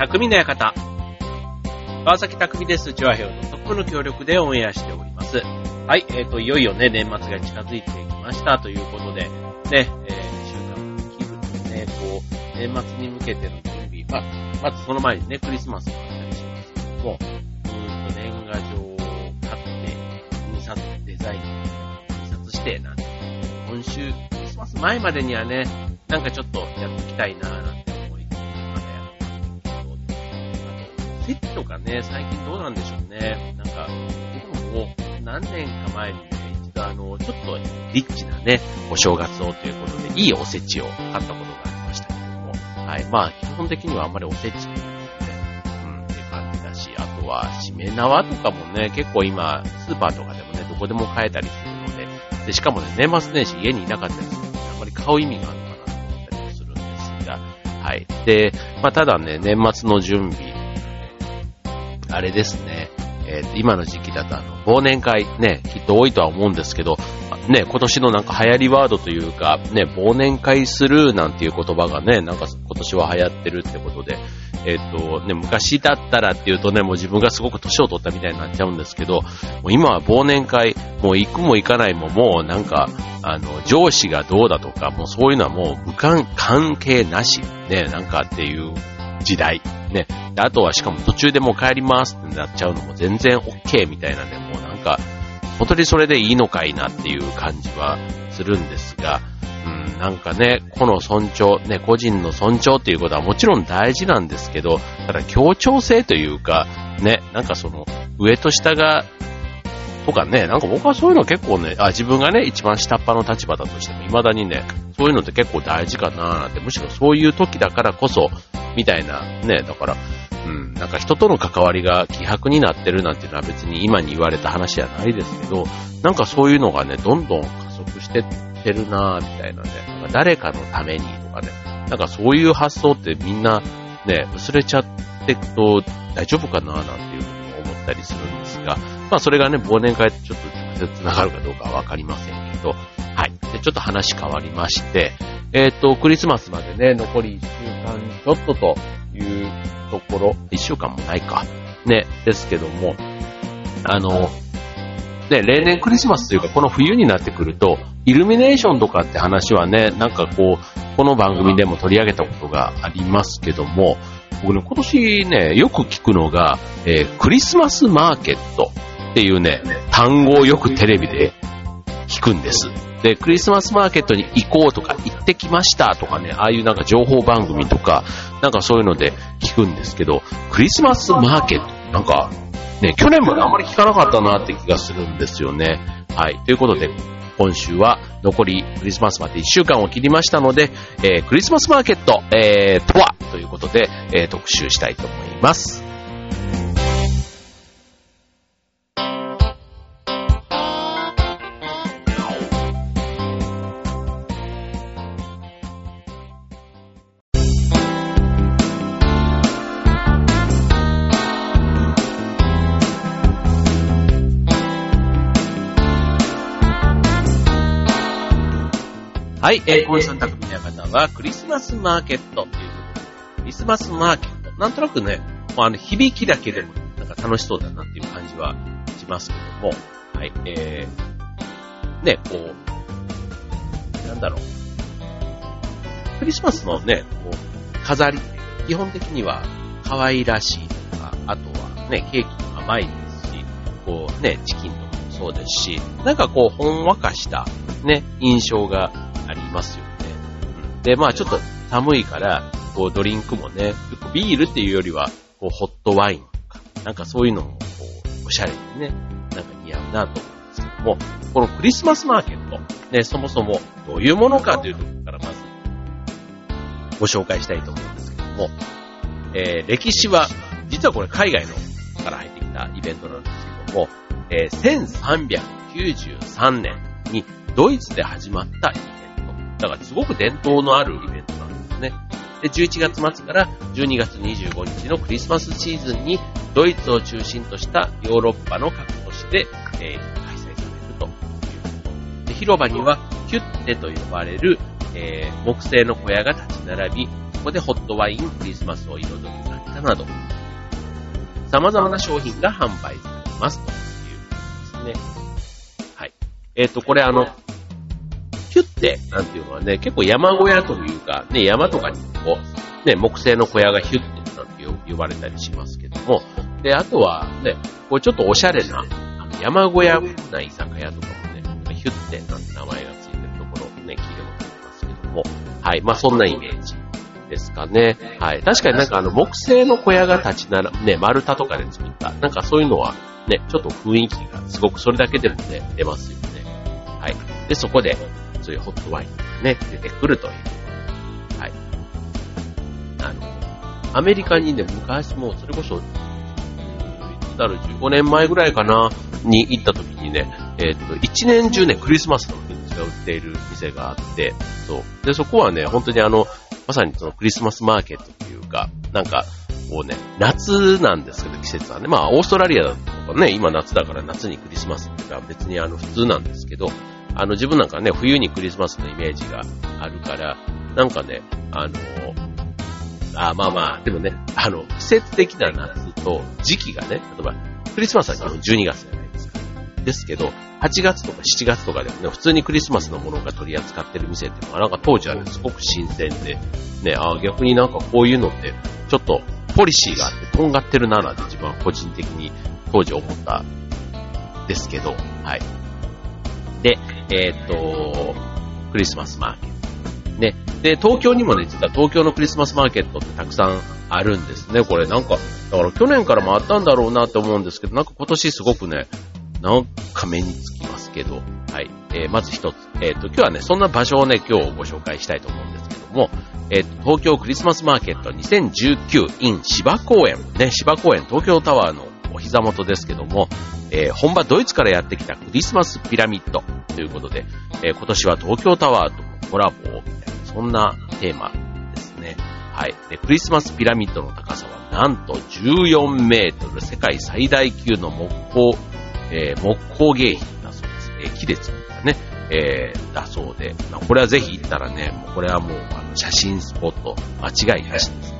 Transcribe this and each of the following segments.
匠の館。川崎匠です。チュアヘオのトップの協力でオンエアしております。はい、えっ、ー、と、いよいよね、年末が近づいてきましたということで、ね、えー、週間の気分でね、こう、年末に向けての準備、まあ、まずその前にね、クリスマスがあったりしますけども、うーんと年賀状を買って、印刷デザイン、印刷して、なんて、今週、クリスマス前までにはね、なんかちょっとやっときたいなーなんてと、席とかね、最近どうなんでしょうね。なんか、僕も何年か前にね、一度あの、ちょっとリッチなね、お正月をということで、いいおせちを買ったことがありましたけども、はい。まあ、基本的にはあんまりおせちってね、うん、って感じだし、あとは、しめ縄とかもね、結構今、スーパーとかでもね、どこでも買えたりするので、で、しかもね、年末年始家にいなかったりするので、あんまり買う意味があるかなと思ったりもするんですがはい。で、まあ、ただね、年末の準備、あれですね、えー、今の時期だとあの、忘年会ね、きっと多いとは思うんですけど、ね、今年のなんか流行りワードというか、ね、忘年会するなんていう言葉がね、なんか今年は流行ってるってことで、えっ、ー、と、ね、昔だったらっていうとね、もう自分がすごく年を取ったみたいになっちゃうんですけど、もう今は忘年会、もう行くも行かないももうなんか、あの、上司がどうだとか、もうそういうのはもう無関、関係なし、ね、なんかっていう時代、ね。あとはしかも途中でもう帰りますってなっちゃうのも全然 OK みたいなね、もうなんか、本当にそれでいいのかいなっていう感じはするんですが、うん、なんかね、この尊重、ね、個人の尊重っていうことはもちろん大事なんですけど、ただ協調性というか、ね、なんかその、上と下が、とかね、なんか僕はそういうの結構ね、あ、自分がね、一番下っ端の立場だとしても、未だにね、そういうのって結構大事かなーって、むしろそういう時だからこそ、みたいな、ね、だから、うん、なんか人との関わりが希薄になってるなんていうのは別に今に言われた話じゃないですけど、なんかそういうのがね、どんどん加速してってるなぁ、みたいなね。なんか誰かのためにとかね。なんかそういう発想ってみんなね、薄れちゃってくと大丈夫かななんていうふうに思ったりするんですが、まあそれがね、忘年会とちょっと直接繋がるかどうかはわかりませんけど、はい。で、ちょっと話変わりまして、えっ、ー、と、クリスマスまでね、残り1週間ちょっとというところ、1週間もないか。ね、ですけども、あの、ね、例年クリスマスというか、この冬になってくると、イルミネーションとかって話はね、なんかこう、この番組でも取り上げたことがありますけども、僕ね、今年ね、よく聞くのが、えー、クリスマスマーケット。っていうね、単語をよくテレビで聞くんです。で、クリスマスマーケットに行こうとか、行ってきましたとかね、ああいうなんか情報番組とか、なんかそういうので聞くんですけど、クリスマスマーケット、なんか、ね、去年まであんまり聞かなかったなって気がするんですよね。はい。ということで、今週は残りクリスマスまで1週間を切りましたので、えー、クリスマスマーケット、えー、とはということで、えー、特集したいと思います。はい、えー、今週の匠の館はクリスマスマーケットということで、クリスマスマーケット。なんとなくね、まあ、あの、響きだけでも、なんか楽しそうだなっていう感じはしますけども、はい、えー、ね、こう、なんだろう。クリスマスのね、こう、飾り、基本的には可愛らしいとか、あとはね、ケーキも甘いですし、こうね、チキンとかもそうですし、なんかこう、ほんわかしたね、印象がありますよね。で、まあちょっと寒いから、こうドリンクもね、ビールっていうよりは、こうホットワインとか、なんかそういうのも、こう、おしゃれにね、なんか似合うなと思うんですけども、このクリスマスマーケット、ね、そもそもどういうものかというところからまず、ご紹介したいと思うんですけども、えー、歴史は、実はこれ海外のから入ってきたイベントなんですけども、えー、1393年にドイツで始まったイ。だからすごく伝統のあるイベントなんですね。で、11月末から12月25日のクリスマスシーズンにドイツを中心としたヨーロッパの各都市で、えー、開催されるということで。広場にはキュッテと呼ばれる、えー、木製の小屋が立ち並び、そこでホットワイン、クリスマスを彩る雑貨など、様々な商品が販売されますということですね。はい。えっ、ー、と、これあの、ヒュッテなんていうのはね、結構山小屋というか、ね、山とかにこう、ね、木製の小屋がヒュッテなんて呼ばれたりしますけども、で、あとはね、こうちょっとおしゃれな、あの山小屋な居酒屋とかもね、ヒュッテなんて名前がついてるところをね、聞いたことありますけども、はい、まあそんなイメージですかね。はい。確かになんかあの木製の小屋が立ちなら、ね、丸太とかで作った、なんかそういうのはね、ちょっと雰囲気がすごくそれだけでもね、出ますよね。はい。で、そこで、そういうホットワインがね、出てくるという。はい。あの、アメリカにね、昔もそれこそ、いつだろう、15年前ぐらいかな、に行った時にね、えっ、と、一年中ね、クリスマスのグッズが売っている店があって、そう。で、そこはね、本当にあの、まさにそのクリスマスマーケットっていうか、なんか、こうね、夏なんですけど、季節はね。まあ、オーストラリアだとかね、今夏だから夏にクリスマスっていうか別にあの普通なんですけど、あの自分なんかね、冬にクリスマスのイメージがあるから、なんかね、あの、あまあまあ、でもね、あの、季節的な夏と時期がね、例えば、クリスマスは基本12月じゃないですか。ですけど、8月とか7月とかでもね、普通にクリスマスのものが取り扱ってる店っていうのは、なんか当時はね、すごく新鮮で、ね、あ逆になんかこういうのって、ちょっとポリシーがあって、とんがってるならで自分は個人的に当時思ったですけど、はい。で、えー、っと、クリスマスマーケット。ね。で、東京にもね、実は東京のクリスマスマーケットってたくさんあるんですね。これなんか、だから去年からもあったんだろうなって思うんですけど、なんか今年すごくね、なんか目につきますけど、はい。えー、まず一つ。えっ、ー、と、今日はね、そんな場所をね、今日ご紹介したいと思うんですけども、えっ、ー、と、東京クリスマスマーケット2019 in 芝公園。ね、芝公園東京タワーのお膝元ですけども、えー、本場ドイツからやってきたクリスマスピラミッドということで、えー、今年は東京タワーとコラボみたいな、そんなテーマですね。はい。で、クリスマスピラミッドの高さはなんと14メートル、世界最大級の木工えー、木工芸品だそうです。えー、木で作ったね、えー、だそうで、まあ、これはぜひ行ったらね、もうこれはもう、あの、写真スポット、間違いなしです。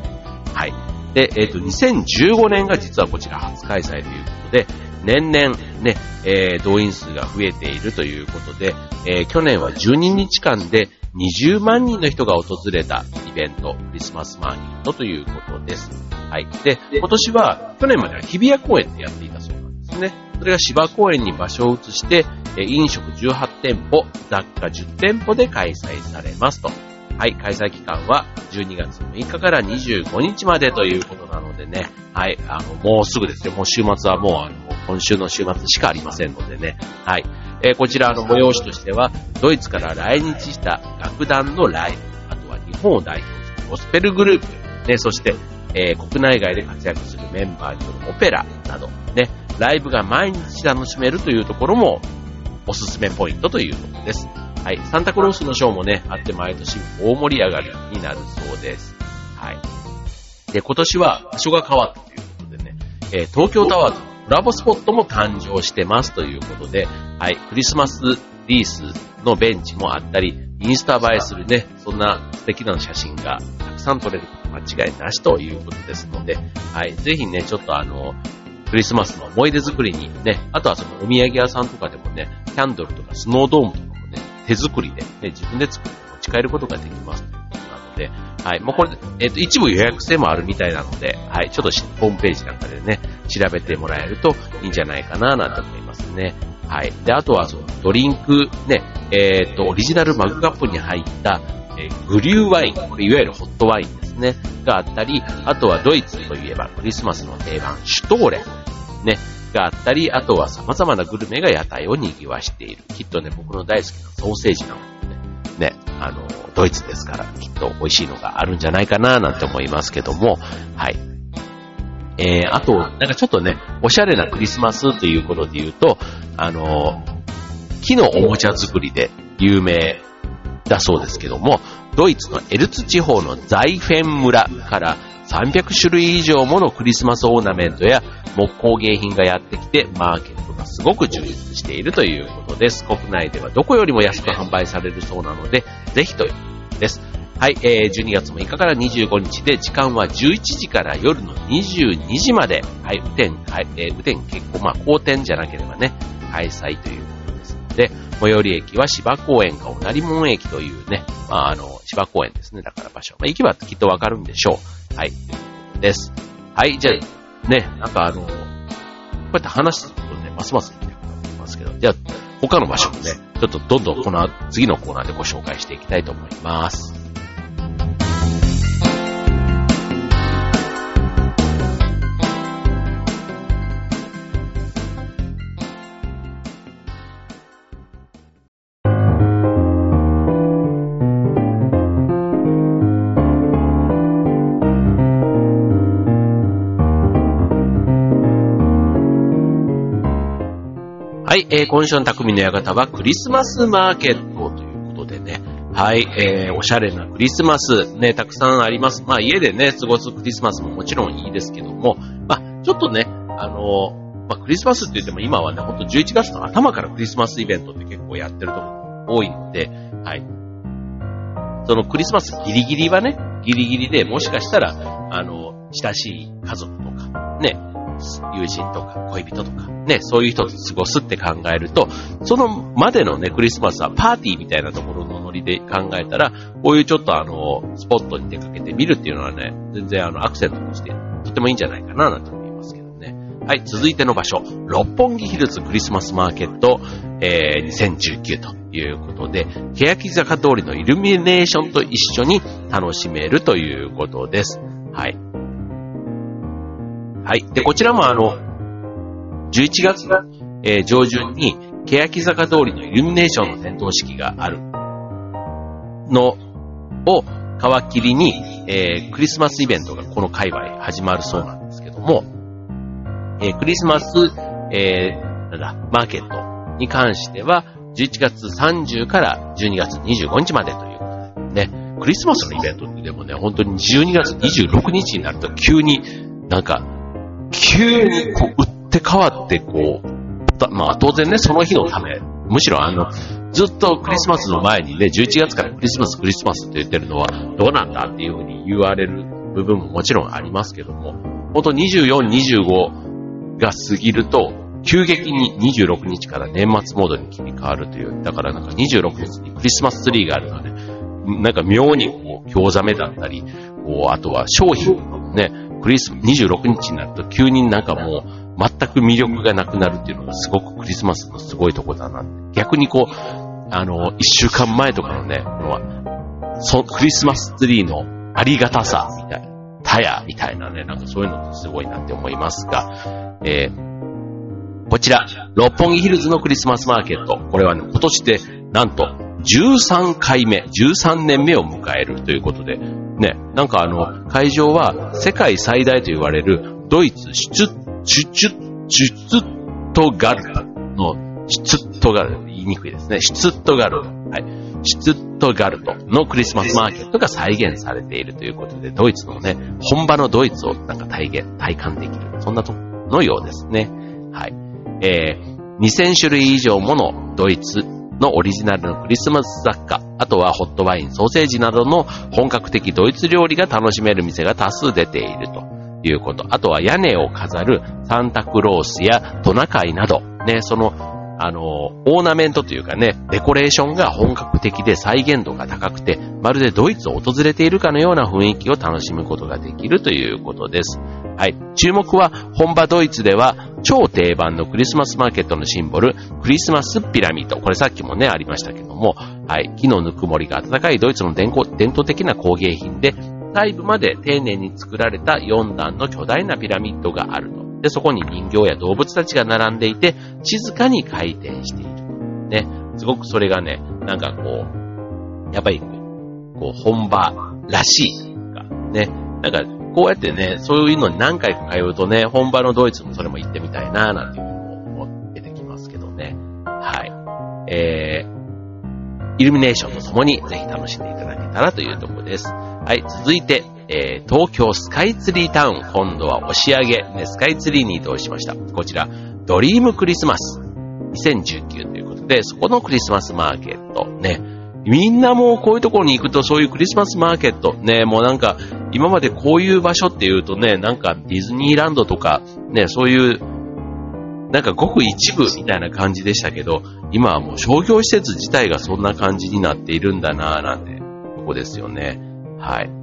はい。で、えっ、ー、と、2015年が実はこちら初開催ということで、年々ね、えー、動員数が増えているということで、えー、去年は12日間で20万人の人が訪れたイベント、クリスマスマーケットということです。はい。で、今年は、去年までは日比谷公園でやっていたそうなんですね。それが芝公園に場所を移して、飲食18店舗、雑貨10店舗で開催されますと。はい、開催期間は12月6日から25日までということなのでね、はい、あの、もうすぐですよ。もう週末はもう、あの、今週の週末しかありませんのでね、はい。えー、こちらの催しとしては、ドイツから来日した楽団のライブ、あとは日本を代表するゴスペルグループ、ね、そして、えー、国内外で活躍するメンバーによるオペラなど、ね、ライブが毎日楽しめるというところもおすすめポイントということです。はい。サンタクロースのショーもね、あって毎年大盛り上がりになるそうです。はい。で、今年は場所が変わったということでね、えー、東京タワーとコラボスポットも誕生してますということで、はい。クリスマスリースのベンチもあったり、インスタ映えするね、そんな素敵な写真がたくさん撮れること間違いなしということですので、はい。ぜひね、ちょっとあの、クリスマスの思い出作りにね、あとはそのお土産屋さんとかでもね、キャンドルとかスノードームとか、手作りで、ね、自分で作って持ち帰ることができますということなので、はい。もうこれ、えっ、ー、と、一部予約制もあるみたいなので、はい。ちょっとホームページなんかでね、調べてもらえるといいんじゃないかな、なんて思いますね。はい。で、あとはそのドリンク、ね、えっ、ー、と、オリジナルマグカップに入った、えー、グリューワイン、これいわゆるホットワインですね、があったり、あとはドイツといえばクリスマスの定番、シュトーレン。ね、があったり、あとは様々なグルメが屋台を賑わしている。きっとね、僕の大好きなソーセージなのでね、あの、ドイツですから、きっと美味しいのがあるんじゃないかな、なんて思いますけども、はい。えー、あと、なんかちょっとね、おしゃれなクリスマスということで言うと、あの、木のおもちゃ作りで有名だそうですけども、ドイツのエルツ地方のザイフェン村から300種類以上ものクリスマスオーナメントや木工芸品がやってきて、マーケットがすごく充実しているということです。国内ではどこよりも安く販売されるそうなので、ぜひということです。はい、えー、12月6日から25日で、時間は11時から夜の22時まで、はい、雨天、はい、えー、雨天結構、まあ、好天じゃなければね、開催ということですので、最寄り駅は芝公園かおなり門駅というね、まあ、あの、芝公園ですね、だから場所。まあ、行けばきっとわかるんでしょう。はい、です。はい、じゃあ、ね、なんかあの、こうやって話すとね、ますますいいなくなってますけど、じゃあ、他の場所もね、ちょっとどんどんこの次のコーナーでご紹介していきたいと思います。えー、今週の匠の館はクリスマスマーケットということでね、はい、えー、おしゃれなクリスマス、ね、たくさんあります。まあ、家でね、過ごすクリスマスももちろんいいですけども、まあ、ちょっとね、あの、まあ、クリスマスって言っても今はね、ほんと11月の頭からクリスマスイベントって結構やってるとこ多いので、はい。そのクリスマスギリギリはね、ギリギリでもしかしたら、あの、親しい家族とか、ね、友人とか恋人とか、ね、そういう人と過ごすって考えると、そのまでのね、クリスマスはパーティーみたいなところのノリで考えたら、こういうちょっとあの、スポットに出かけてみるっていうのはね、全然あの、アクセントとしてとてもいいんじゃないかな、なんて思いますけどね。はい、続いての場所、六本木ヒルズクリスマスマーケット、えー、2019ということで、欅坂通りのイルミネーションと一緒に楽しめるということです。はい。はい。で、こちらもあの、11月の、えー、上旬に、欅坂通りのイルミネーションの点灯式があるのを皮切りに、えー、クリスマスイベントがこの界隈始まるそうなんですけども、えー、クリスマス、えー、なんだ、マーケットに関しては、11月30から12月25日までということで、ね、クリスマスのイベントってでもね、本当に12月26日になると急になんか急にこう、打って変わって、こう、まあ当然ね、その日のため、むしろあの、ずっとクリスマスの前にね、11月からクリスマス、クリスマスって言ってるのはどうなんだっていうふうに言われる部分ももちろんありますけども、本当24、25が過ぎると、急激に26日から年末モードに切り替わるという、だからなんか26日にクリスマスツリーがあるので、なんか妙にこう、興ざめだったり、こう、あとは商品のね、クリス、26日になると急になんかもう全く魅力がなくなるっていうのがすごくクリスマスのすごいとこだな。逆にこう、あの、一週間前とかのね、このそクリスマスツリーのありがたさみたいな、タヤみたいなね、なんかそういうのってすごいなって思いますが、えー、こちら、六本木ヒルズのクリスマスマーケット。これはね、今年で、なんと、13回目、13年目を迎えるということで、ね、なんかあの、会場は世界最大と言われるドイツシュツッ、シュツッ、シュツットガルの、シュツットガル、言いにくいですね。シュツットガル。はい。シュツットガルトのクリスマスマーケットが再現されているということで、ドイツのね、本場のドイツをなんか体現、体感できる。そんなとこのようですね。はい。えー、2000種類以上ものドイツのオリジナルのクリスマス雑貨、あとはホットワイン、ソーセージなどの本格的ドイツ料理が楽しめる店が多数出ているということ。あとは屋根を飾るサンタクロースやトナカイなど、ね、その、あの、オーナメントというかね、デコレーションが本格的で再現度が高くて、まるでドイツを訪れているかのような雰囲気を楽しむことができるということです。はい。注目は、本場ドイツでは、超定番のクリスマスマーケットのシンボル、クリスマスピラミッド。これさっきもね、ありましたけども、はい。木のぬくもりが暖かいドイツの伝統的な工芸品で、細部まで丁寧に作られた4段の巨大なピラミッドがあると。で、そこに人形や動物たちが並んでいて、静かに回転している。ね。すごくそれがね、なんかこう、やっぱり、こう、本場らしいか、ね。なんか、こうやってね、そういうのに何回か通うとね、本場のドイツもそれも行ってみたいな、なんていうのも思ってきますけどね。はい。えー、イルミネーションとともにぜひ楽しんでいただけたらというところです。はい、続いて、えー、東京スカイツリータウン、今度は押上げ、ね、スカイツリーに移動しました。こちら、ドリームクリスマス2019ということで、そこのクリスマスマーケット、ね、みんなもうこういうところに行くとそういうクリスマスマーケット、ね、もうなんか、今までこういう場所っていうとね、なんかディズニーランドとか、ね、そういう、なんかごく一部みたいな感じでしたけど、今はもう商業施設自体がそんな感じになっているんだなぁなんて、ここですよね。はい。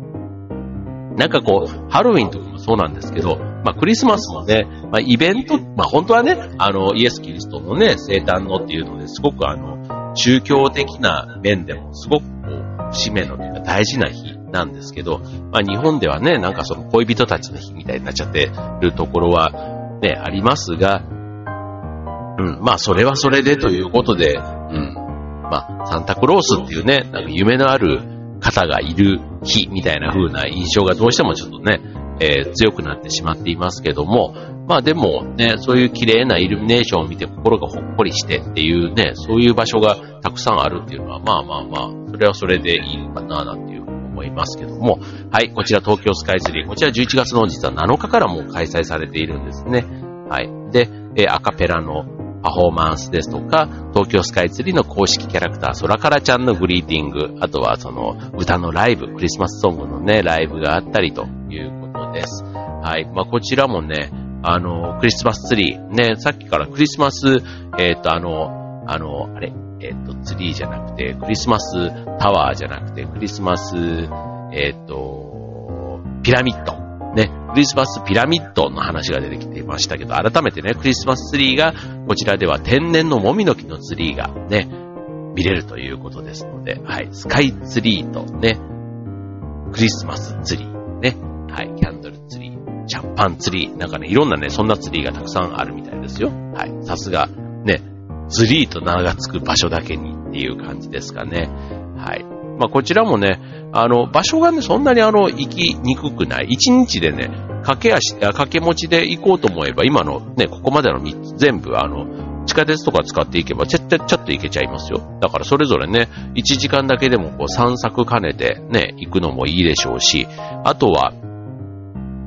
なんかこう、ハロウィンとかもそうなんですけど、まあクリスマスもね、まあイベント、まあ本当はね、あの、イエス・キリストのね、生誕のっていうのですごくあの、宗教的な面でもすごくこう、節目のというか大事な日なんですけど、まあ日本ではね、なんかその恋人たちの日みたいになっちゃってるところはね、ありますが、うん、まあそれはそれでということで、うん、まあサンタクロースっていうね、なんか夢のある方がいる日みたいな風な印象がどうしてもちょっとね、えー、強くなってしまっていますけども、まあでもね、そういう綺麗なイルミネーションを見て心がほっこりしてっていうね、そういう場所がたくさんあるっていうのは、まあまあまあ、それはそれでいいのかななんていう思いますけども、はい、こちら東京スカイツリー、こちら11月の実は7日からもう開催されているんですね。はい。で、えー、アカペラのパフォーマンスですとか、東京スカイツリーの公式キャラクター、空からちゃんのグリーティング、あとはその歌のライブ、クリスマスソングのね、ライブがあったりということです。はい。まあ、こちらもね、あの、クリスマスツリー、ね、さっきからクリスマス、えっ、ー、と、あの、あの、あれ、えっ、ー、と、ツリーじゃなくて、クリスマスタワーじゃなくて、クリスマス、えっ、ー、と、ピラミッド。ね、クリスマスピラミッドの話が出てきていましたけど、改めてね、クリスマスツリーが、こちらでは天然のもみの木のツリーがね、見れるということですので、はい、スカイツリーとね、クリスマスツリー、ね、はい、キャンドルツリー、シャンパンツリー、なんかね、いろんなね、そんなツリーがたくさんあるみたいですよ。はい、さすが、ね、ツリーと名が付く場所だけにっていう感じですかね。はい。まあ、こちらもね、あの、場所がね、そんなにあの、行きにくくない。一日でね、駆け足、駆け持ちで行こうと思えば、今のね、ここまでの3つ全部、あの、地下鉄とか使っていけば、ちゃっちゃっちゃっと行けちゃいますよ。だからそれぞれね、1時間だけでもこう散策兼ねてね、行くのもいいでしょうし、あとは、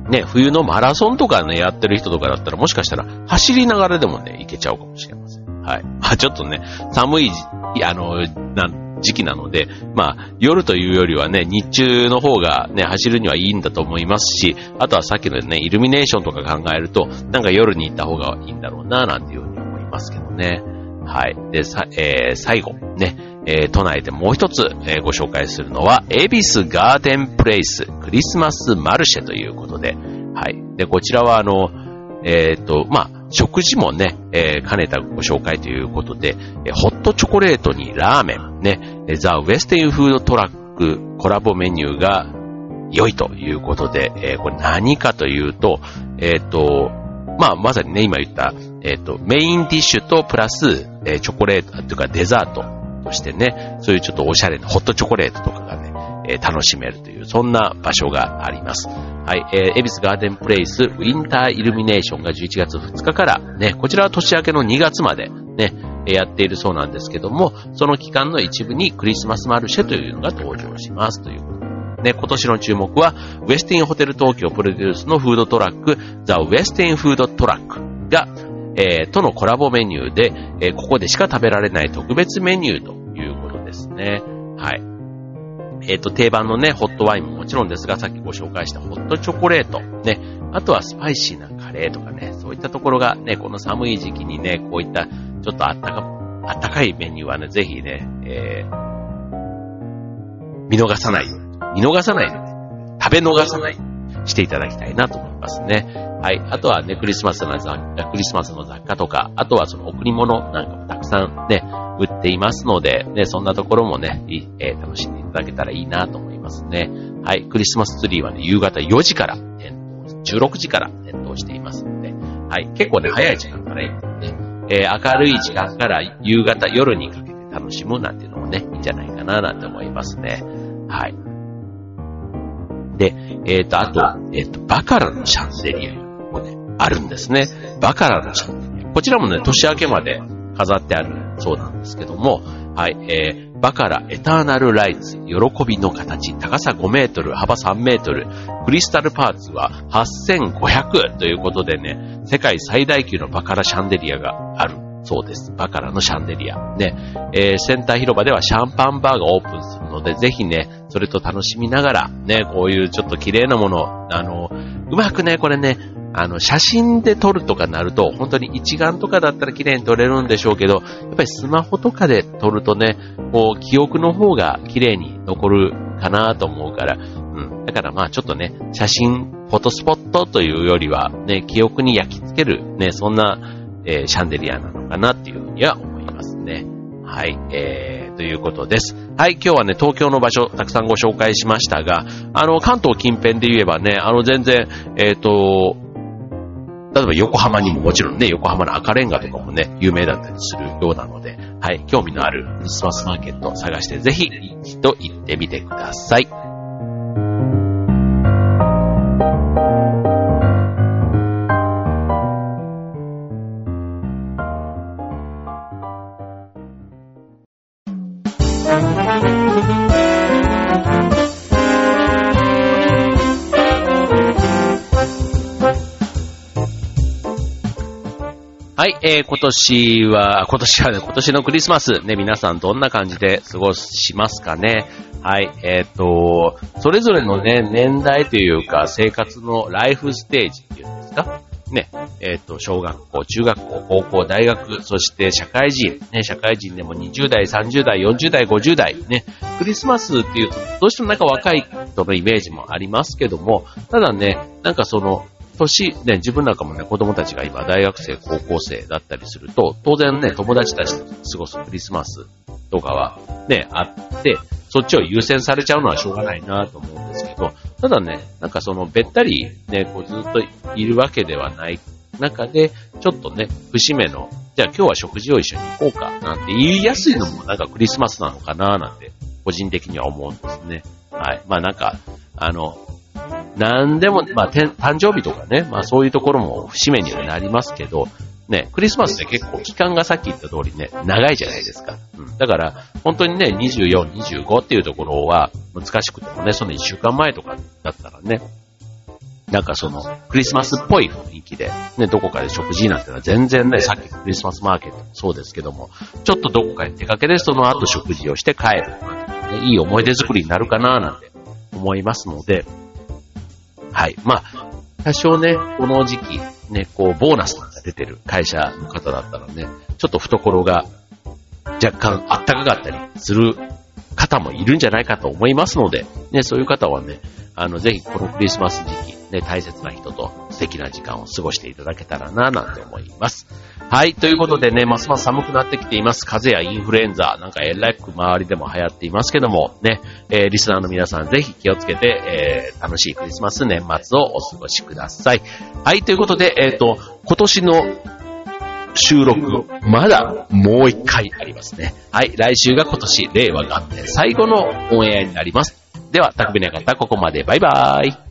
ね、冬のマラソンとかね、やってる人とかだったら、もしかしたら走りながらでもね、行けちゃうかもしれません。はい。ま あちょっとね、寒い、あの、なん時期なので、まあ、夜というよりはね、日中の方がね、走るにはいいんだと思いますし、あとはさっきのね、イルミネーションとか考えると、なんか夜に行った方がいいんだろうな、なんていうふうに思いますけどね。はい。で、さ、えー、最後、ね、えー、都内でもう一つ、えー、ご紹介するのは、エビスガーデンプレイスクリスマスマルシェということで、はい。で、こちらはあの、えっ、と、まあ、食事もね、え、兼ねたご紹介ということで、え、ホットチョコレートにラーメン、ね、ザ・ウェスティンフードトラックコラボメニューが良いということで、えー、これ何かというと、えっ、と、まあ、まさにね、今言った、えっ、と、メインディッシュとプラス、えチョコレート、というかデザートとしてね、そういうちょっとおしゃれなホットチョコレートとかがね、え楽しめるという、そんな場所があります。はい、えー、エビスガーデンプレイスウィンターイルミネーションが11月2日からね、こちらは年明けの2月までね、やっているそうなんですけども、その期間の一部にクリスマスマルシェというのが登場します。ということね、今年の注目は、ウェスティンホテル東京プロデュースのフードトラック、ザ・ウェスティンフードトラックが、えー、とのコラボメニューで、えー、ここでしか食べられない特別メニューということですね。はい。えっ、ー、と、定番のね、ホットワインももちろんですが、さっきご紹介したホットチョコレート、ね、あとはスパイシーなカレーとかね、そういったところがね、この寒い時期にね、こういったちょっとあったか、あったかいメニューはね、ぜひね、えー、見逃さない、見逃さない、食べ逃さない、していただきたいなと思いますね。はい。あとはね、クリスマスの雑貨、クリスマスの雑貨とか、あとはその贈り物なんかもたくさんね、売っていますので、ね、そんなところもね、えー、楽しんでいただけたらいいなと思いますね。はい。クリスマスツリーはね、夕方4時から点灯、16時から点灯していますので、はい。結構ね、早い時間からね、えー、明るい時間から夕方、夜にかけて楽しむなんていうのもね、いいんじゃないかななんて思いますね。はい。で、えっ、ー、と、あと、えっ、ー、と、バカラのシャンゼリアもね、あるんですね。バカラのシャンゼリア。こちらもね、年明けまで飾ってあるそうなんですけども、はい、えー、バカラエターナルライツ、喜びの形、高さ5メートル、幅3メートル、クリスタルパーツは8500ということでね、世界最大級のバカラシャンデリアがあるそうです。バカラのシャンデリア。ね、えー、センター広場ではシャンパンバーがオープンするので、ぜひね、それと楽しみながら、ね、こういうちょっと綺麗なもの、あの、うまくね、これね、あの、写真で撮るとかなると、本当に一眼とかだったら綺麗に撮れるんでしょうけど、やっぱりスマホとかで撮るとね、こう、記憶の方が綺麗に残るかなと思うから、うん。だからまあちょっとね、写真、フォトスポットというよりは、ね、記憶に焼き付ける、ね、そんな、えー、シャンデリアなのかなっていうふうには思いますね。はい、えー、ということです。はい、今日はね、東京の場所、たくさんご紹介しましたが、あの、関東近辺で言えばね、あの、全然、えっ、ー、と、例えば横浜にももちろんね、横浜の赤レンガとかもね、有名だったりするようなので、はい、興味のあるクリスマスマーケットを探して、ぜひ一度行ってみてください。えー、今年は、今年はね、今年のクリスマス、ね、皆さんどんな感じで過ごしますかね？はい、えっ、ー、と、それぞれのね、年代というか、生活のライフステージっていうんですか？ね、えっ、ー、と、小学校、中学校、高校、大学、そして社会人、ね、社会人でも20代、30代、40代、50代、ね、クリスマスっていうと、どうしてもなんか若い人のイメージもありますけども、ただね、なんかその、年、ね、自分なんかもね、子供たちが今大学生、高校生だったりすると、当然ね、友達たちと過ごすクリスマスとかはね、あって、そっちを優先されちゃうのはしょうがないなと思うんですけど、ただね、なんかその、べったりね、こうずっといるわけではない中で、ちょっとね、節目の、じゃあ今日は食事を一緒に行こうか、なんて言いやすいのもなんかクリスマスなのかななんて、個人的には思うんですね。はい。まあなんか、あの、なんでも、まあ、誕生日とかね、まあそういうところも節目にはなりますけど、ね、クリスマスって結構期間がさっき言った通りね、長いじゃないですか。うん。だから、本当にね、24、25っていうところは難しくてもね、その1週間前とかだったらね、なんかその、クリスマスっぽい雰囲気で、ね、どこかで食事なんてのは全然ね、さっきのクリスマスマーケットもそうですけども、ちょっとどこかに出かけてその後食事をして帰るとか、ね、いい思い出作りになるかななんて思いますので、はい。まあ、多少ね、この時期、ね、こう、ボーナスが出てる会社の方だったらね、ちょっと懐が若干あったかかったりする方もいるんじゃないかと思いますので、ね、そういう方はね、あの、ぜひこのクリスマス時期、ね、大切な人と素敵な時間を過ごしていただけたらな、なんて思います。はい。ということでね、ますます寒くなってきています。風邪やインフルエンザ、なんかえらく周りでも流行っていますけども、ね、えー、リスナーの皆さんぜひ気をつけて、えー、楽しいクリスマス年末をお過ごしください。はい。ということで、えっ、ー、と、今年の収録、まだもう一回ありますね。はい。来週が今年、令和元年最後のオンエアになります。では、匠の方、ここまで。バイバーイ。